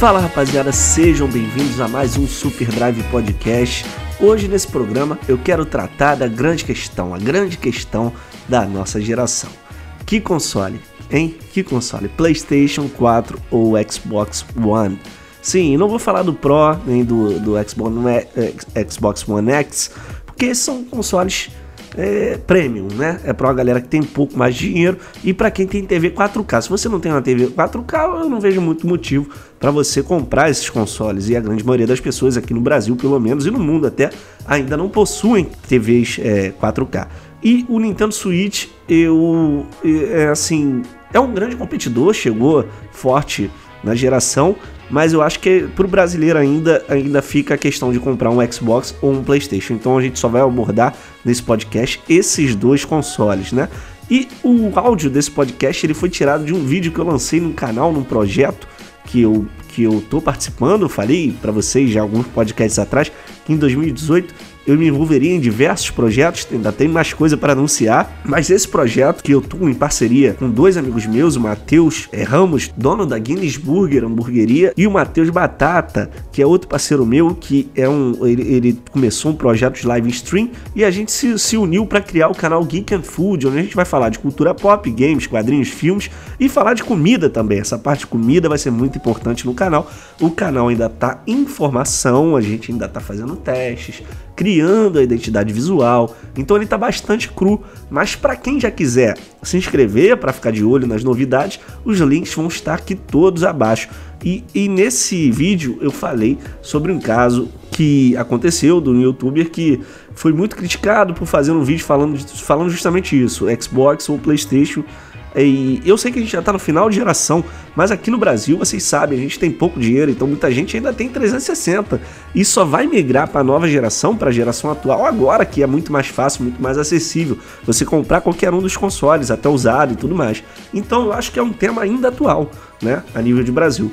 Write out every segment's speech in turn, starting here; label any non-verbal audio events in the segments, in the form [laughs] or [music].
Fala rapaziada, sejam bem-vindos a mais um Super Drive Podcast. Hoje nesse programa eu quero tratar da grande questão, a grande questão da nossa geração. Que console, hein? Que console? PlayStation 4 ou Xbox One? Sim, não vou falar do Pro nem do, do Xbox, é, Xbox One X, porque são consoles é, premium, né? É para uma galera que tem pouco mais de dinheiro e para quem tem TV 4K. Se você não tem uma TV 4K, eu não vejo muito motivo para você comprar esses consoles. E a grande maioria das pessoas aqui no Brasil, pelo menos, e no mundo até, ainda não possuem TVs é, 4K. E o Nintendo Switch, eu, é assim, é um grande competidor, chegou forte na geração, mas eu acho que para o brasileiro ainda, ainda fica a questão de comprar um Xbox ou um PlayStation. Então a gente só vai abordar nesse podcast esses dois consoles, né? E o áudio desse podcast ele foi tirado de um vídeo que eu lancei no canal, num projeto que eu que eu tô participando, falei para vocês já alguns podcasts atrás que em 2018 eu me envolveria em diversos projetos, ainda tem mais coisa para anunciar, mas esse projeto que eu tô em parceria com dois amigos meus, o Matheus é, Ramos, dono da Guinness Burger Hamburgueria, e o Matheus Batata, que é outro parceiro meu, que é um ele, ele começou um projeto de live stream e a gente se, se uniu para criar o canal Geek and Food, onde a gente vai falar de cultura pop, games, quadrinhos, filmes e falar de comida também. Essa parte de comida vai ser muito importante no canal. O canal ainda tá em formação, a gente ainda tá fazendo testes, criando a identidade visual. Então ele está bastante cru, mas para quem já quiser se inscrever para ficar de olho nas novidades, os links vão estar aqui todos abaixo. E, e, nesse vídeo eu falei sobre um caso que aconteceu do youtuber que foi muito criticado por fazer um vídeo falando, falando justamente isso: Xbox ou PlayStation e eu sei que a gente já está no final de geração, mas aqui no Brasil, vocês sabem, a gente tem pouco dinheiro, então muita gente ainda tem 360 e só vai migrar para a nova geração, para a geração atual agora, que é muito mais fácil, muito mais acessível você comprar qualquer um dos consoles, até usado e tudo mais. Então eu acho que é um tema ainda atual, né, a nível de Brasil.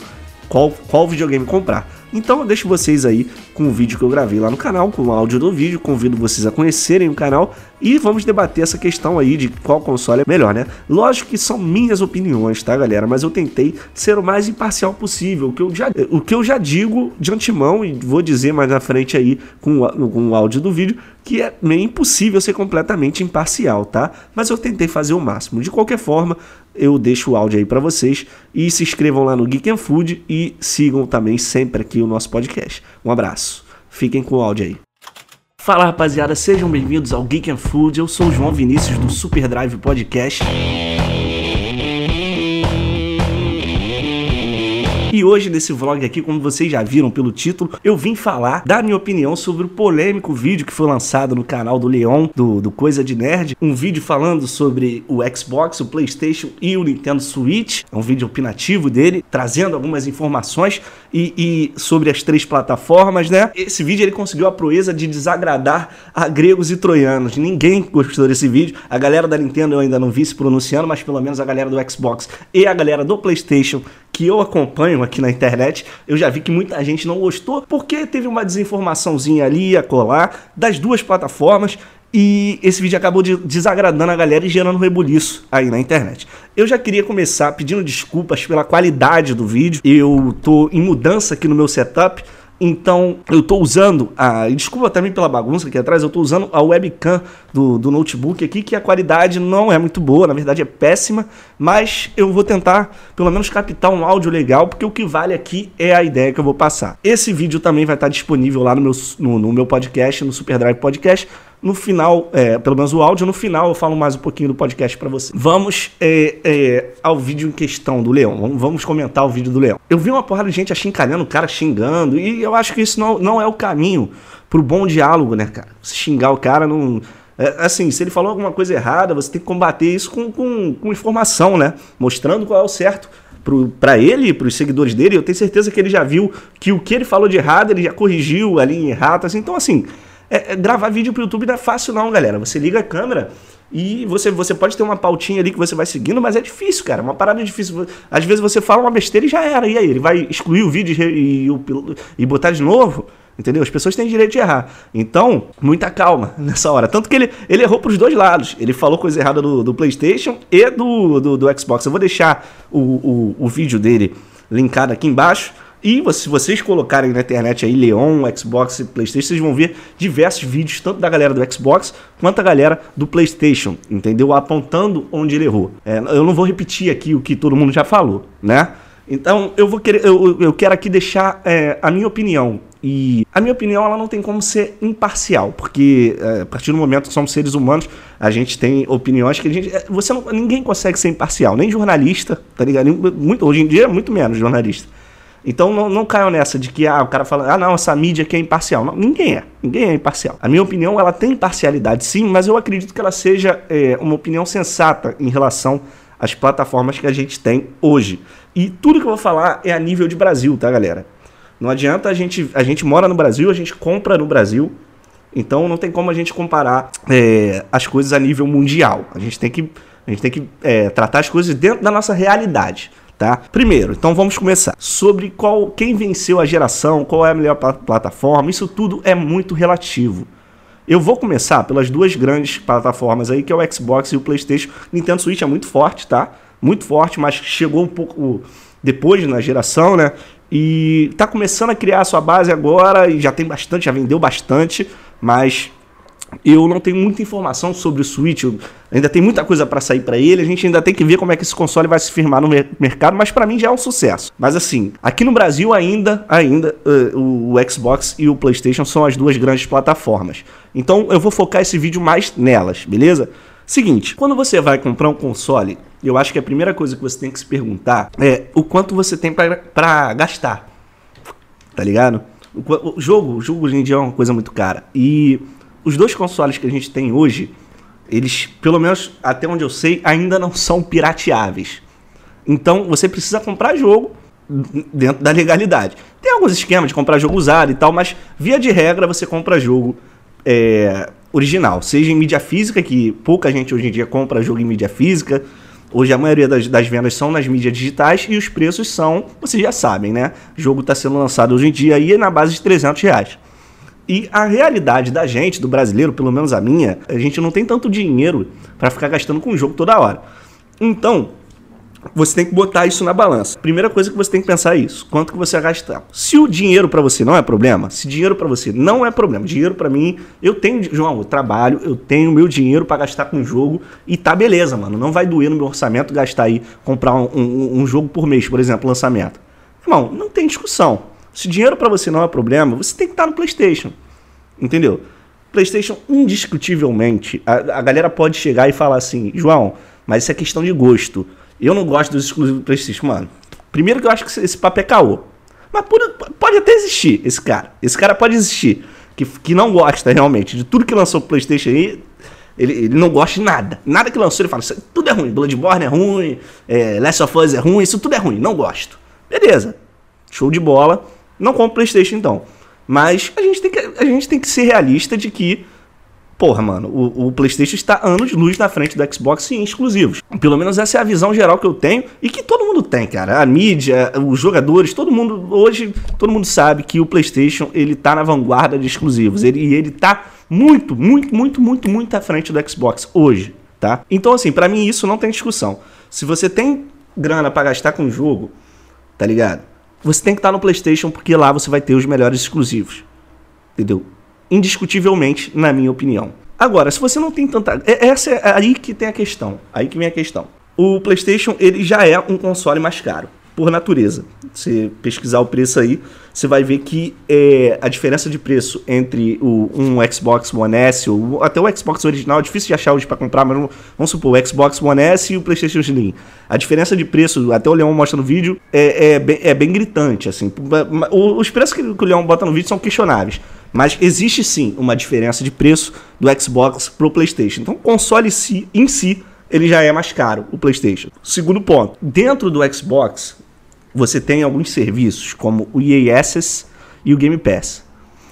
Qual, qual videogame comprar? Então eu deixo vocês aí com o vídeo que eu gravei lá no canal, com o áudio do vídeo, convido vocês a conhecerem o canal e vamos debater essa questão aí de qual console é melhor, né? Lógico que são minhas opiniões, tá, galera? Mas eu tentei ser o mais imparcial possível, o que eu já, o que eu já digo de antemão e vou dizer mais na frente aí com, com o áudio do vídeo, que é meio impossível ser completamente imparcial, tá? Mas eu tentei fazer o máximo. De qualquer forma, eu deixo o áudio aí para vocês e se inscrevam lá no Geek and Food e sigam também sempre aqui o nosso podcast. Um abraço. Fiquem com o áudio aí. Fala rapaziada, sejam bem-vindos ao Geek and Food. Eu sou o João Vinícius do Super Drive Podcast. Hoje nesse vlog aqui, como vocês já viram pelo título, eu vim falar da minha opinião sobre o polêmico vídeo que foi lançado no canal do Leon, do, do Coisa de Nerd. Um vídeo falando sobre o Xbox, o Playstation e o Nintendo Switch. É um vídeo opinativo dele, trazendo algumas informações e, e sobre as três plataformas, né? Esse vídeo ele conseguiu a proeza de desagradar a gregos e troianos. Ninguém gostou desse vídeo. A galera da Nintendo eu ainda não vi se pronunciando, mas pelo menos a galera do Xbox e a galera do PlayStation que eu acompanho aqui na internet, eu já vi que muita gente não gostou porque teve uma desinformaçãozinha ali a colar das duas plataformas e esse vídeo acabou de desagradando a galera e gerando rebuliço aí na internet. Eu já queria começar pedindo desculpas pela qualidade do vídeo. Eu tô em mudança aqui no meu setup. Então, eu estou usando, a, desculpa também pela bagunça aqui atrás, eu estou usando a webcam do, do notebook aqui, que a qualidade não é muito boa, na verdade é péssima, mas eu vou tentar pelo menos captar um áudio legal, porque o que vale aqui é a ideia que eu vou passar. Esse vídeo também vai estar disponível lá no meu, no, no meu podcast, no Superdrive Podcast, no final, é, pelo menos o áudio, no final eu falo mais um pouquinho do podcast para você. Vamos é, é, ao vídeo em questão do Leão. Vamos comentar o vídeo do Leão. Eu vi uma porrada de gente achincalhando o cara xingando, e eu acho que isso não, não é o caminho pro bom diálogo, né, cara? Se xingar o cara não. É, assim, se ele falou alguma coisa errada, você tem que combater isso com, com, com informação, né? Mostrando qual é o certo para ele, para os seguidores dele. Eu tenho certeza que ele já viu que o que ele falou de errado, ele já corrigiu ali em erratas. Então, assim, é, é, gravar vídeo pro YouTube não é fácil não, galera. Você liga a câmera e você, você pode ter uma pautinha ali que você vai seguindo, mas é difícil, cara. Uma parada difícil. Às vezes você fala uma besteira e já era. E aí? Ele vai excluir o vídeo e, e, e botar de novo? Entendeu? As pessoas têm direito de errar. Então, muita calma [laughs] nessa hora. Tanto que ele, ele errou pros dois lados. Ele falou coisa errada do, do PlayStation e do, do, do Xbox. Eu vou deixar o, o, o vídeo dele linkado aqui embaixo E se vocês colocarem na internet aí Leon, Xbox e PlayStation, vocês vão ver diversos vídeos, tanto da galera do Xbox quanto da galera do PlayStation, entendeu? Apontando onde ele errou. É, eu não vou repetir aqui o que todo mundo já falou, né? Então eu vou querer, eu, eu quero aqui deixar é, a minha opinião. E a minha opinião ela não tem como ser imparcial, porque é, a partir do momento que somos seres humanos, a gente tem opiniões que a gente, é, você não, ninguém consegue ser imparcial, nem jornalista, tá ligado? Muito, hoje em dia muito menos jornalista. Então não, não caiam nessa de que ah, o cara fala, ah não, essa mídia aqui é imparcial. Não, ninguém é, ninguém é imparcial. A minha opinião, ela tem imparcialidade sim, mas eu acredito que ela seja é, uma opinião sensata em relação às plataformas que a gente tem hoje. E tudo que eu vou falar é a nível de Brasil, tá galera? Não adianta a gente, a gente mora no Brasil, a gente compra no Brasil, então não tem como a gente comparar é, as coisas a nível mundial. A gente tem que, a gente tem que é, tratar as coisas dentro da nossa realidade tá? Primeiro, então vamos começar. Sobre qual quem venceu a geração, qual é a melhor plataforma, isso tudo é muito relativo. Eu vou começar pelas duas grandes plataformas aí, que é o Xbox e o PlayStation. Nintendo Switch é muito forte, tá? Muito forte, mas chegou um pouco depois na geração, né? E tá começando a criar a sua base agora e já tem bastante, já vendeu bastante, mas eu não tenho muita informação sobre o Switch, ainda tem muita coisa para sair para ele, a gente ainda tem que ver como é que esse console vai se firmar no mercado, mas para mim já é um sucesso. Mas assim, aqui no Brasil ainda, ainda uh, o Xbox e o PlayStation são as duas grandes plataformas. Então eu vou focar esse vídeo mais nelas, beleza? Seguinte, quando você vai comprar um console, eu acho que a primeira coisa que você tem que se perguntar é o quanto você tem para gastar. Tá ligado? O, o jogo, o jogo hoje em dia é uma coisa muito cara. E os dois consoles que a gente tem hoje, eles, pelo menos até onde eu sei, ainda não são pirateáveis. Então você precisa comprar jogo dentro da legalidade. Tem alguns esquemas de comprar jogo usado e tal, mas via de regra você compra jogo é, original, seja em mídia física, que pouca gente hoje em dia compra jogo em mídia física. Hoje a maioria das, das vendas são nas mídias digitais e os preços são, vocês já sabem, né? O jogo está sendo lançado hoje em dia aí na base de 300 reais. E a realidade da gente, do brasileiro, pelo menos a minha, a gente não tem tanto dinheiro para ficar gastando com o jogo toda hora. Então, você tem que botar isso na balança. Primeira coisa que você tem que pensar é isso: quanto que você vai gastar. Se o dinheiro para você não é problema, se dinheiro para você não é problema, dinheiro para mim, eu tenho, João, eu trabalho, eu tenho meu dinheiro para gastar com o jogo e tá beleza, mano. Não vai doer no meu orçamento gastar aí, comprar um, um, um jogo por mês, por exemplo, lançamento. Irmão, não tem discussão. Se dinheiro para você não é problema, você tem que estar no PlayStation. Entendeu? PlayStation, indiscutivelmente, a, a galera pode chegar e falar assim: João, mas isso é questão de gosto. Eu não gosto dos exclusivos do PlayStation. Mano, primeiro que eu acho que esse papo é caô. Mas pode, até existir esse cara. Esse cara pode existir. Que, que não gosta realmente de tudo que lançou o PlayStation aí. Ele, ele não gosta de nada. Nada que lançou, ele fala: tudo é ruim. Bloodborne é ruim, é, Last of Us é ruim, isso tudo é ruim. Não gosto. Beleza. Show de bola. Não compro PlayStation então. Mas a gente tem que, a gente tem que ser realista de que, porra, mano, o, o PlayStation está anos de luz na frente do Xbox em exclusivos. Pelo menos essa é a visão geral que eu tenho e que todo mundo tem, cara. A mídia, os jogadores, todo mundo, hoje, todo mundo sabe que o PlayStation ele tá na vanguarda de exclusivos. Ele, e ele tá muito, muito, muito, muito, muito à frente do Xbox hoje, tá? Então, assim, para mim isso não tem discussão. Se você tem grana para gastar com o jogo, tá ligado? Você tem que estar no PlayStation porque lá você vai ter os melhores exclusivos. Entendeu? Indiscutivelmente, na minha opinião. Agora, se você não tem tanta. É, essa é aí que tem a questão. Aí que vem a questão. O PlayStation ele já é um console mais caro por natureza. Se pesquisar o preço aí, você vai ver que é, a diferença de preço entre o, um Xbox One S ou até o Xbox original, é difícil de achar hoje para comprar, mas vamos supor, o Xbox One S e o PlayStation Slim. A diferença de preço, até o Leão mostra no vídeo, é, é, bem, é bem gritante. assim. Os preços que o Leão bota no vídeo são questionáveis. Mas existe sim uma diferença de preço do Xbox pro PlayStation. Então o console em si ele já é mais caro, o PlayStation. Segundo ponto, dentro do Xbox, você tem alguns serviços, como o EA Access e o Game Pass.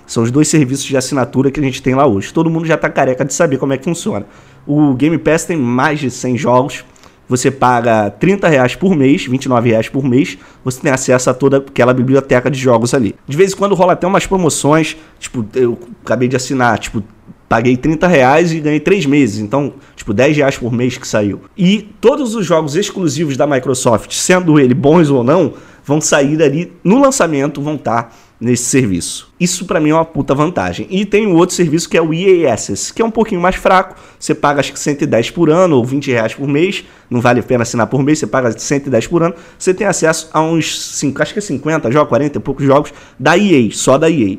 São os dois serviços de assinatura que a gente tem lá hoje. Todo mundo já está careca de saber como é que funciona. O Game Pass tem mais de 100 jogos. Você paga 30 reais por mês, 29 reais por mês. Você tem acesso a toda aquela biblioteca de jogos ali. De vez em quando rola até umas promoções. Tipo, eu acabei de assinar, tipo, paguei 30 reais e ganhei 3 meses. Então, tipo, 10 reais por mês que saiu. E todos os jogos exclusivos da Microsoft, sendo ele bons ou não, vão sair ali no lançamento, vão estar tá nesse serviço. Isso para mim é uma puta vantagem. E tem um outro serviço que é o EA Access, que é um pouquinho mais fraco. Você paga acho que 110 por ano ou 20 reais por mês. Não vale a pena assinar por mês, você paga 110 por ano. Você tem acesso a uns 5, acho que é 50 jogos, 40 e poucos jogos da EA, só da EA.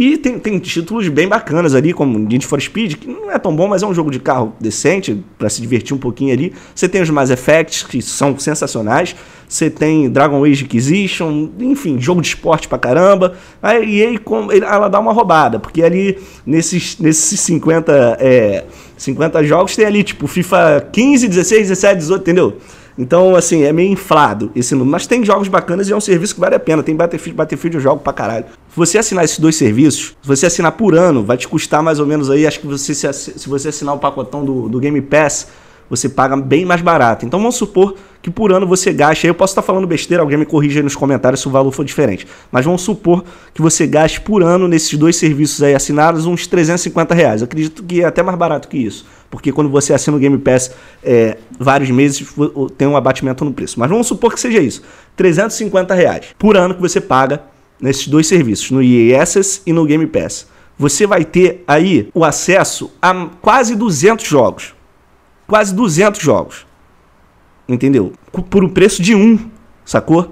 E tem, tem títulos bem bacanas ali, como Need for Speed, que não é tão bom, mas é um jogo de carro decente, para se divertir um pouquinho ali. Você tem os Mass Effects, que são sensacionais. Você tem Dragon Age Inquisition, enfim, jogo de esporte pra caramba. Aí EA, ela dá uma roubada, porque ali, nesses, nesses 50, é, 50 jogos, tem ali, tipo, FIFA 15, 16, 17, 18, entendeu? Então, assim, é meio inflado esse número. Mas tem jogos bacanas e é um serviço que vale a pena. Tem Battlefield, Battlefield eu jogo pra caralho. Se você assinar esses dois serviços, se você assinar por ano, vai te custar mais ou menos aí, acho que você se, se você assinar o pacotão do, do Game Pass, você paga bem mais barato. Então vamos supor que por ano você gaste, eu posso estar falando besteira, alguém me corrija aí nos comentários se o valor for diferente, mas vamos supor que você gaste por ano nesses dois serviços aí assinados uns 350 reais. Eu acredito que é até mais barato que isso, porque quando você assina o Game Pass é, vários meses tem um abatimento no preço. Mas vamos supor que seja isso, 350 reais por ano que você paga nesses dois serviços, no EA Access e no Game Pass. Você vai ter aí o acesso a quase 200 jogos quase 200 jogos. Entendeu? Por o preço de um, sacou?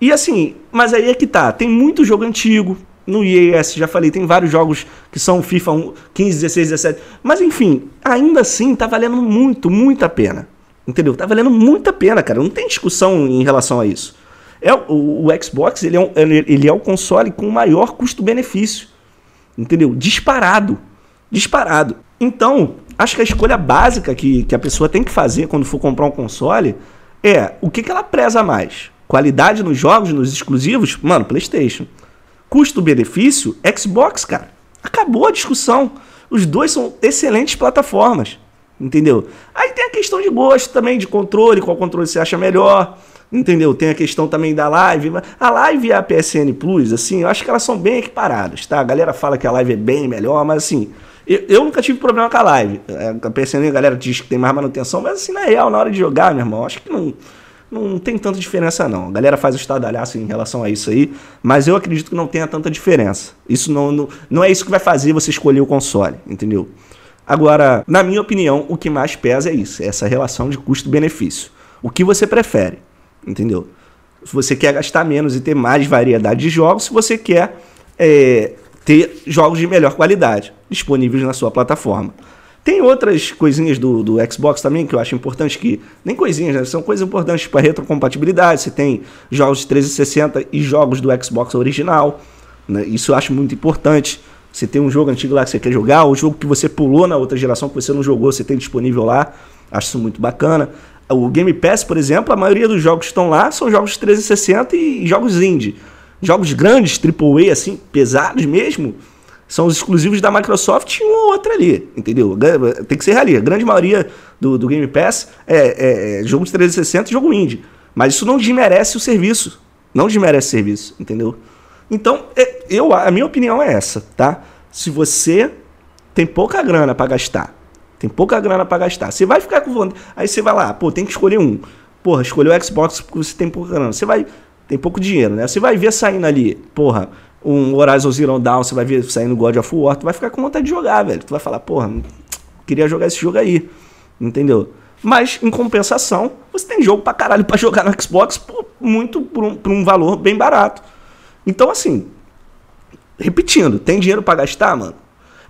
E assim, mas aí é que tá. Tem muito jogo antigo. No EAS, já falei, tem vários jogos que são FIFA 15, 16, 17. Mas enfim, ainda assim tá valendo muito, muito a pena. Entendeu? Tá valendo muito a pena, cara. Não tem discussão em relação a isso. É, o, o Xbox ele é, um, ele é o console com maior custo-benefício. Entendeu? Disparado. Disparado. Então, acho que a escolha básica que, que a pessoa tem que fazer quando for comprar um console é o que, que ela preza mais. Qualidade nos jogos, nos exclusivos? Mano, PlayStation. Custo-benefício? Xbox, cara. Acabou a discussão. Os dois são excelentes plataformas. Entendeu? Aí tem a questão de gosto também, de controle, qual controle você acha melhor. Entendeu? Tem a questão também da live. A live e a PSN Plus, assim, eu acho que elas são bem equiparadas, tá? A galera fala que a live é bem melhor, mas assim, eu, eu, nunca tive problema com a live. É, PSN a galera diz que tem mais manutenção, mas assim, na real, na hora de jogar, meu irmão, acho que não, não tem tanta diferença não. A galera faz o estadalhaço em relação a isso aí, mas eu acredito que não tenha tanta diferença. Isso não, não, não é isso que vai fazer você escolher o console, entendeu? Agora, na minha opinião, o que mais pesa é isso, é essa relação de custo-benefício. O que você prefere, entendeu? Se você quer gastar menos e ter mais variedade de jogos, se você quer é, ter jogos de melhor qualidade disponíveis na sua plataforma. Tem outras coisinhas do, do Xbox também que eu acho importante que. Nem coisinhas, né? São coisas importantes para retrocompatibilidade. Você tem jogos de 360 e jogos do Xbox original. Né? Isso eu acho muito importante. Você tem um jogo antigo lá que você quer jogar, o jogo que você pulou na outra geração que você não jogou, você tem disponível lá. Acho isso muito bacana. O Game Pass, por exemplo, a maioria dos jogos que estão lá são jogos de 360 e jogos indie. Jogos grandes, AAA, assim, pesados mesmo, são os exclusivos da Microsoft e um ou outro ali, entendeu? Tem que ser ali. A grande maioria do, do Game Pass é, é, é jogo de 360 e jogo indie. Mas isso não desmerece o serviço. Não desmerece o serviço, entendeu? Então, é, eu, a minha opinião é essa, tá? Se você tem pouca grana para gastar, tem pouca grana para gastar, você vai ficar com vontade. Aí você vai lá, pô, tem que escolher um. Porra, escolheu o Xbox porque você tem pouca grana. Você vai tem pouco dinheiro, né? Você vai ver saindo ali, porra, um Horizon Zero Dawn, você vai ver saindo God of War, tu vai ficar com vontade de jogar, velho. Tu vai falar, porra, queria jogar esse jogo aí, entendeu? Mas, em compensação, você tem jogo pra caralho pra jogar no Xbox por, muito por um, por um valor bem barato. Então, assim, repetindo, tem dinheiro para gastar, mano?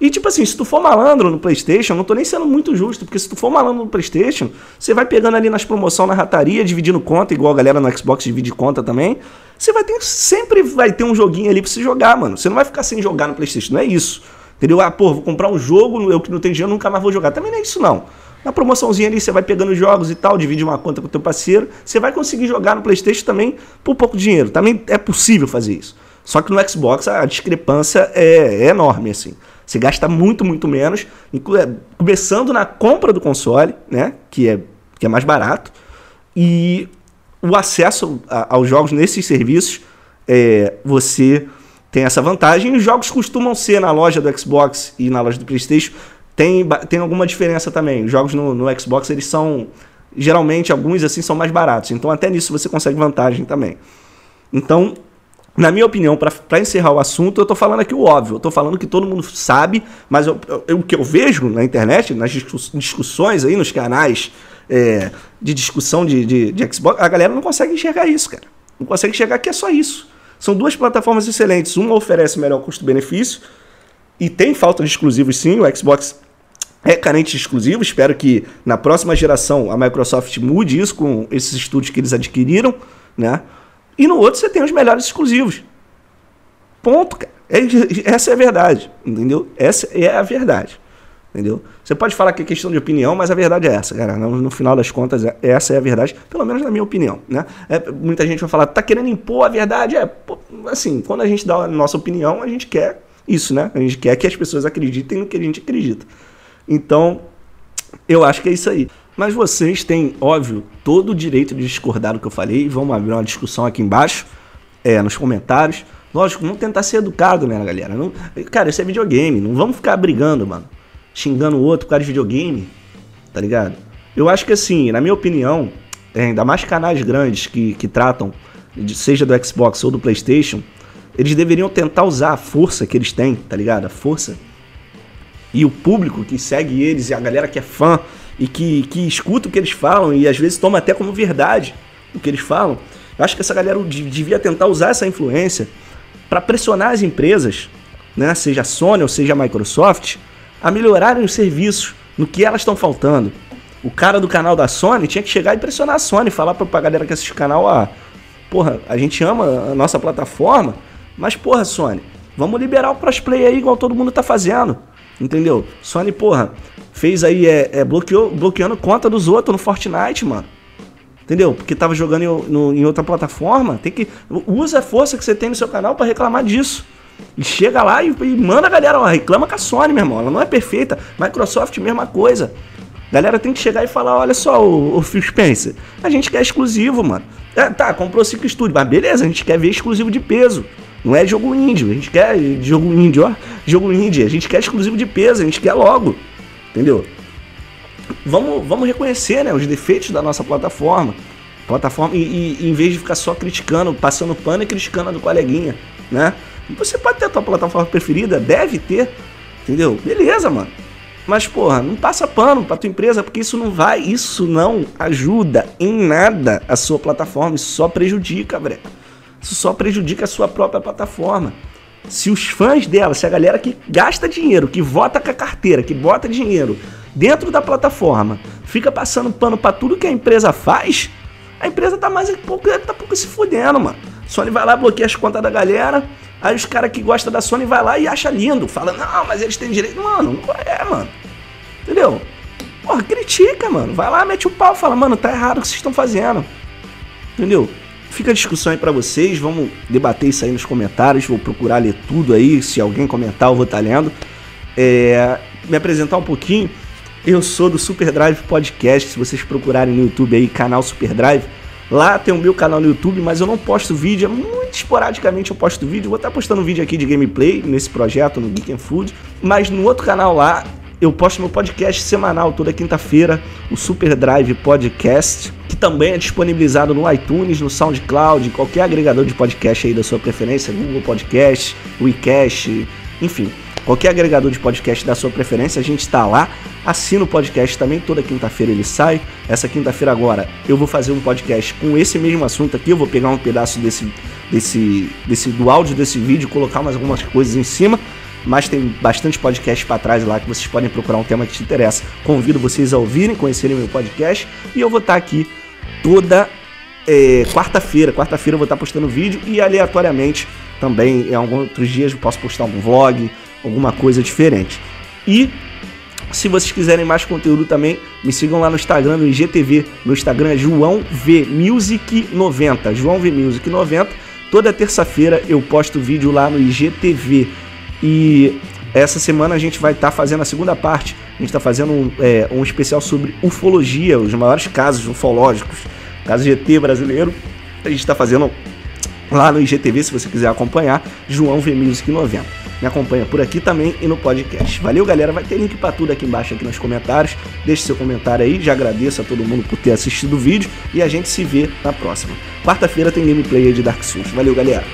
E tipo assim, se tu for malandro no PlayStation, não tô nem sendo muito justo, porque se tu for malandro no PlayStation, você vai pegando ali nas promoções na rataria, dividindo conta, igual a galera no Xbox divide conta também. Você vai ter sempre vai ter um joguinho ali para você jogar, mano. Você não vai ficar sem jogar no PlayStation, não é isso. Entendeu? Ah, pô, vou comprar um jogo, eu que não tenho dinheiro, nunca mais vou jogar. Também não é isso não. Na promoçãozinha ali você vai pegando jogos e tal, divide uma conta com o teu parceiro, você vai conseguir jogar no PlayStation também por pouco dinheiro. Também é possível fazer isso. Só que no Xbox a discrepância é, é enorme assim. Você gasta muito, muito menos, é, começando na compra do console, né? Que é, que é mais barato. E o acesso a, aos jogos nesses serviços, é, você tem essa vantagem. Os jogos costumam ser na loja do Xbox e na loja do PlayStation. Tem, tem alguma diferença também. Os jogos no, no Xbox, eles são. Geralmente, alguns assim são mais baratos. Então, até nisso você consegue vantagem também. Então, na minha opinião, para encerrar o assunto, eu tô falando aqui o óbvio. Eu tô falando que todo mundo sabe, mas eu, eu, o que eu vejo na internet, nas discussões aí, nos canais é, de discussão de, de, de Xbox, a galera não consegue enxergar isso, cara. Não consegue enxergar que é só isso. São duas plataformas excelentes. Uma oferece melhor custo-benefício e tem falta de exclusivos sim. O Xbox é carente de exclusivos. Espero que na próxima geração a Microsoft mude isso com esses estúdios que eles adquiriram, né? E no outro você tem os melhores exclusivos. Ponto, cara. É, essa é a verdade, entendeu? Essa é a verdade, entendeu? Você pode falar que é questão de opinião, mas a verdade é essa, cara. No, final das contas, é, essa é a verdade, pelo menos na minha opinião, né? É, muita gente vai falar, tá querendo impor a verdade? É, assim, quando a gente dá a nossa opinião, a gente quer isso, né? A gente quer que as pessoas acreditem no que a gente acredita. Então, eu acho que é isso aí. Mas vocês têm, óbvio, todo o direito de discordar do que eu falei. Vamos abrir uma discussão aqui embaixo, é, nos comentários. Lógico, vamos tentar ser educado, né, galera? Não, cara, isso é videogame. Não vamos ficar brigando, mano. Xingando o outro por causa de videogame. Tá ligado? Eu acho que assim, na minha opinião, é, ainda mais canais grandes que, que tratam, seja do Xbox ou do PlayStation, eles deveriam tentar usar a força que eles têm, tá ligado? A força. E o público que segue eles e a galera que é fã e que, que escuta o que eles falam e às vezes toma até como verdade o que eles falam. Eu acho que essa galera devia tentar usar essa influência para pressionar as empresas, né, seja a Sony ou seja a Microsoft, a melhorarem os serviços no que elas estão faltando. O cara do canal da Sony tinha que chegar e pressionar a Sony, falar pra, galera que assiste o canal, ah, porra, a gente ama a nossa plataforma, mas porra, Sony, vamos liberar o crossplay aí igual todo mundo tá fazendo. Entendeu? Sony, porra, fez aí, é, é bloqueou, bloqueando conta dos outros no Fortnite, mano. Entendeu? Porque tava jogando em, no, em outra plataforma. Tem que. Usa a força que você tem no seu canal para reclamar disso. E chega lá e, e, manda a galera, ó, reclama com a Sony, meu irmão. Ela não é perfeita. Microsoft, mesma coisa. Galera tem que chegar e falar: olha só, o, o Phil Spencer, a gente quer exclusivo, mano. É, tá, comprou 5 estúdios, mas beleza, a gente quer ver exclusivo de peso. Não é jogo índio, a gente quer jogo índio, ó. Jogo índio, a gente quer exclusivo de peso, a gente quer logo. Entendeu? Vamos, vamos reconhecer né, os defeitos da nossa plataforma. Plataforma e, e, em vez de ficar só criticando, passando pano e criticando a do coleguinha, né? Você pode ter a tua plataforma preferida, deve ter, entendeu? Beleza, mano. Mas, porra, não passa pano pra tua empresa, porque isso não vai, isso não ajuda em nada a sua plataforma, isso só prejudica, breca. Isso só prejudica a sua própria plataforma. Se os fãs dela, se a galera que gasta dinheiro, que vota com a carteira, que bota dinheiro dentro da plataforma, fica passando pano para tudo que a empresa faz, a empresa tá mais pouco, tá pouco se fudendo, mano. Sony vai lá, bloqueia as contas da galera, aí os caras que gostam da Sony vai lá e acha lindo, fala, não, mas eles têm direito. Mano, não é, mano. Entendeu? Porra, critica, mano. Vai lá, mete o pau, fala, mano, tá errado o que vocês estão fazendo. Entendeu? Fica a discussão aí para vocês, vamos debater isso aí nos comentários, vou procurar ler tudo aí, se alguém comentar eu vou estar tá lendo. É, me apresentar um pouquinho, eu sou do Super Drive Podcast, se vocês procurarem no YouTube aí, canal Super Drive, lá tem o meu canal no YouTube, mas eu não posto vídeo, é muito esporadicamente eu posto vídeo, vou estar postando vídeo aqui de gameplay nesse projeto, no Geek and Food, mas no outro canal lá eu posto meu podcast semanal toda quinta-feira, o Super Drive Podcast, que também é disponibilizado no iTunes, no SoundCloud, qualquer agregador de podcast aí da sua preferência, Google Podcast, WeCast, enfim, qualquer agregador de podcast da sua preferência, a gente está lá. Assina o podcast também, toda quinta-feira ele sai. Essa quinta-feira agora eu vou fazer um podcast com esse mesmo assunto aqui, eu vou pegar um pedaço desse, desse, desse do áudio desse vídeo, colocar mais algumas coisas em cima mas tem bastante podcast para trás lá que vocês podem procurar um tema que te interessa. Convido vocês a ouvirem, conhecerem meu podcast e eu vou estar tá aqui toda é, quarta-feira. Quarta-feira eu vou estar tá postando vídeo e aleatoriamente também em alguns outros dias eu posso postar um vlog, alguma coisa diferente. E se vocês quiserem mais conteúdo também, me sigam lá no Instagram, no IGTV. No Instagram é João V Music 90. João V Music 90. Toda terça-feira eu posto vídeo lá no IGTV. E essa semana a gente vai estar tá fazendo a segunda parte. A gente está fazendo um, é, um especial sobre ufologia, os maiores casos ufológicos, caso GT brasileiro. A gente está fazendo lá no IGTV, se você quiser acompanhar, João V Music 90. Me acompanha por aqui também e no podcast. Valeu, galera. Vai ter link para tudo aqui embaixo aqui nos comentários. Deixe seu comentário aí. Já agradeço a todo mundo por ter assistido o vídeo e a gente se vê na próxima. Quarta-feira tem gameplay de Dark Souls. Valeu, galera.